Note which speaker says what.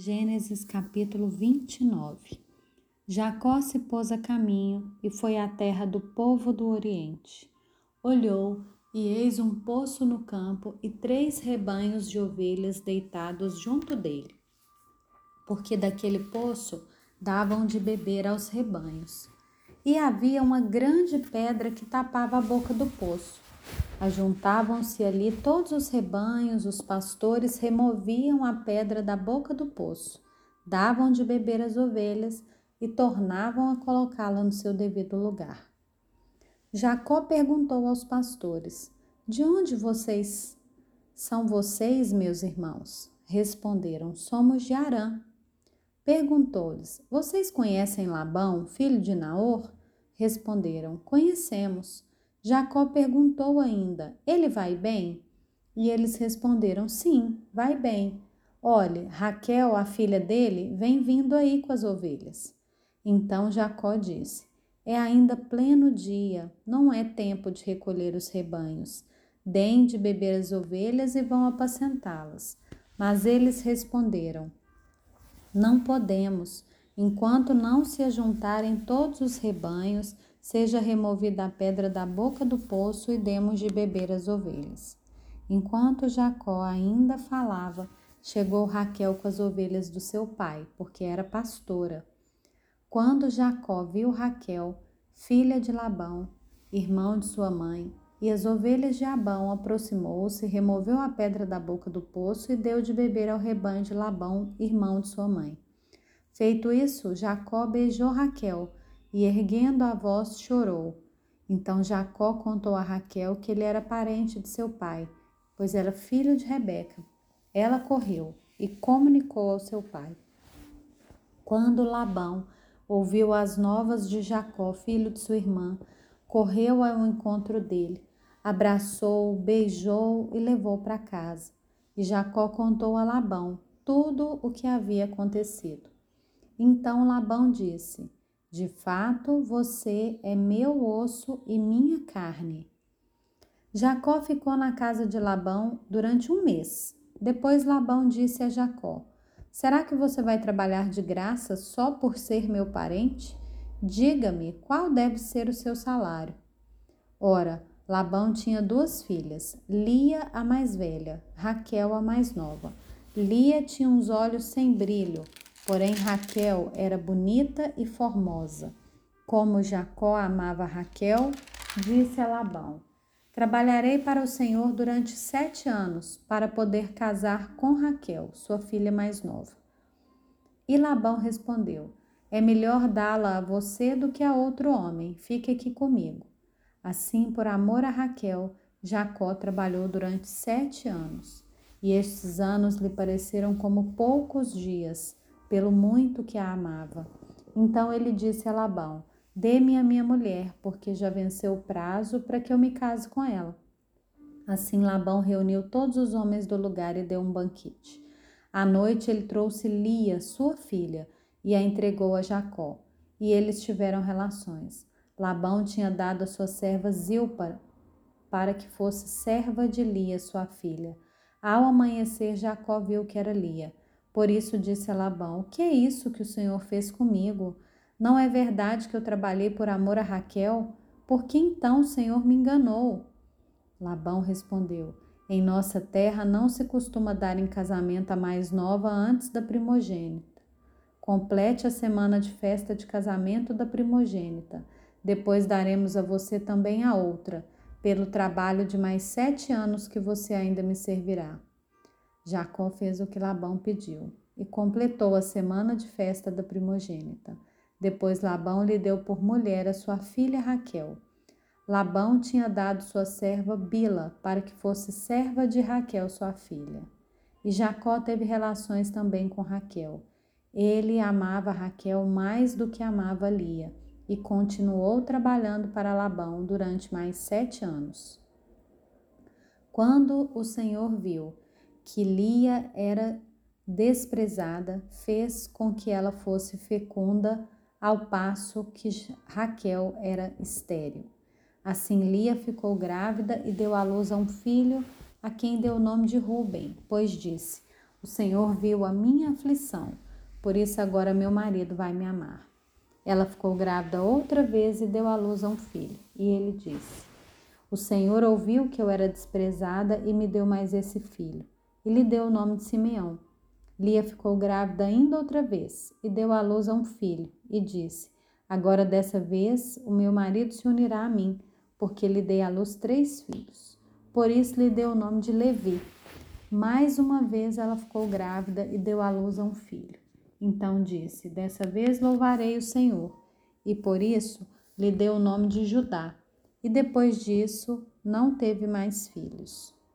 Speaker 1: Gênesis capítulo 29 Jacó se pôs a caminho e foi à terra do povo do Oriente. Olhou e eis um poço no campo e três rebanhos de ovelhas deitados junto dele, porque daquele poço davam de beber aos rebanhos. E havia uma grande pedra que tapava a boca do poço. Ajuntavam-se ali todos os rebanhos, os pastores removiam a pedra da boca do poço, davam de beber às ovelhas e tornavam a colocá-la no seu devido lugar. Jacó perguntou aos pastores: De onde vocês são vocês, meus irmãos? Responderam: Somos de Arã. Perguntou-lhes: Vocês conhecem Labão, filho de Naor? Responderam: Conhecemos. Jacó perguntou ainda: Ele vai bem? E eles responderam: Sim, vai bem. Olhe, Raquel, a filha dele, vem vindo aí com as ovelhas. Então Jacó disse: É ainda pleno dia, não é tempo de recolher os rebanhos. Deem de beber as ovelhas e vão apacentá-las. Mas eles responderam: Não podemos, enquanto não se ajuntarem todos os rebanhos, seja removida a pedra da boca do poço e demos de beber as ovelhas. Enquanto Jacó ainda falava, chegou Raquel com as ovelhas do seu pai, porque era pastora. Quando Jacó viu Raquel, filha de Labão, irmão de sua mãe, e as ovelhas de Abão, aproximou-se, removeu a pedra da boca do poço e deu de beber ao rebanho de Labão, irmão de sua mãe. Feito isso, Jacó beijou Raquel e, erguendo a voz, chorou. Então Jacó contou a Raquel que ele era parente de seu pai, pois era filho de Rebeca. Ela correu e comunicou ao seu pai. Quando Labão ouviu as novas de Jacó, filho de sua irmã, correu ao encontro dele, abraçou, beijou e levou para casa. E Jacó contou a Labão tudo o que havia acontecido. Então Labão disse: De fato, você é meu osso e minha carne. Jacó ficou na casa de Labão durante um mês. Depois Labão disse a Jacó: Será que você vai trabalhar de graça só por ser meu parente? Diga-me qual deve ser o seu salário. Ora, Labão tinha duas filhas, Lia, a mais velha, Raquel, a mais nova. Lia tinha uns olhos sem brilho, porém Raquel era bonita e formosa. Como Jacó amava Raquel, disse a Labão: Trabalharei para o Senhor durante sete anos para poder casar com Raquel, sua filha mais nova. E Labão respondeu: É melhor dá-la a você do que a outro homem, fique aqui comigo. Assim, por amor a Raquel, Jacó trabalhou durante sete anos, e estes anos lhe pareceram como poucos dias, pelo muito que a amava. Então ele disse a Labão: Dê-me a minha mulher, porque já venceu o prazo para que eu me case com ela. Assim Labão reuniu todos os homens do lugar e deu um banquete. À noite ele trouxe Lia, sua filha, e a entregou a Jacó, e eles tiveram relações. Labão tinha dado a sua serva Zilpa para que fosse serva de Lia, sua filha. Ao amanhecer, Jacó viu que era Lia. Por isso disse a Labão: O que é isso que o Senhor fez comigo? Não é verdade que eu trabalhei por amor a Raquel? Por que então o Senhor me enganou? Labão respondeu: Em nossa terra não se costuma dar em casamento a mais nova antes da primogênita. Complete a semana de festa de casamento da primogênita. Depois daremos a você também a outra, pelo trabalho de mais sete anos que você ainda me servirá. Jacó fez o que Labão pediu e completou a semana de festa da primogênita. Depois Labão lhe deu por mulher a sua filha Raquel. Labão tinha dado sua serva Bila para que fosse serva de Raquel, sua filha. E Jacó teve relações também com Raquel. Ele amava Raquel mais do que amava Lia e continuou trabalhando para Labão durante mais sete anos. Quando o Senhor viu que Lia era desprezada, fez com que ela fosse fecunda ao passo que Raquel era estéril. Assim Lia ficou grávida e deu à luz a um filho, a quem deu o nome de Ruben, pois disse: O Senhor viu a minha aflição, por isso agora meu marido vai me amar. Ela ficou grávida outra vez e deu à luz a um filho. E ele disse: O Senhor ouviu que eu era desprezada e me deu mais esse filho. E lhe deu o nome de Simeão. Lia ficou grávida ainda outra vez e deu à luz a um filho. E disse: Agora dessa vez o meu marido se unirá a mim, porque lhe dei à luz três filhos. Por isso lhe deu o nome de Levi. Mais uma vez ela ficou grávida e deu à luz a um filho. Então disse: Dessa vez louvarei o Senhor. E por isso lhe deu o nome de Judá. E depois disso não teve mais filhos.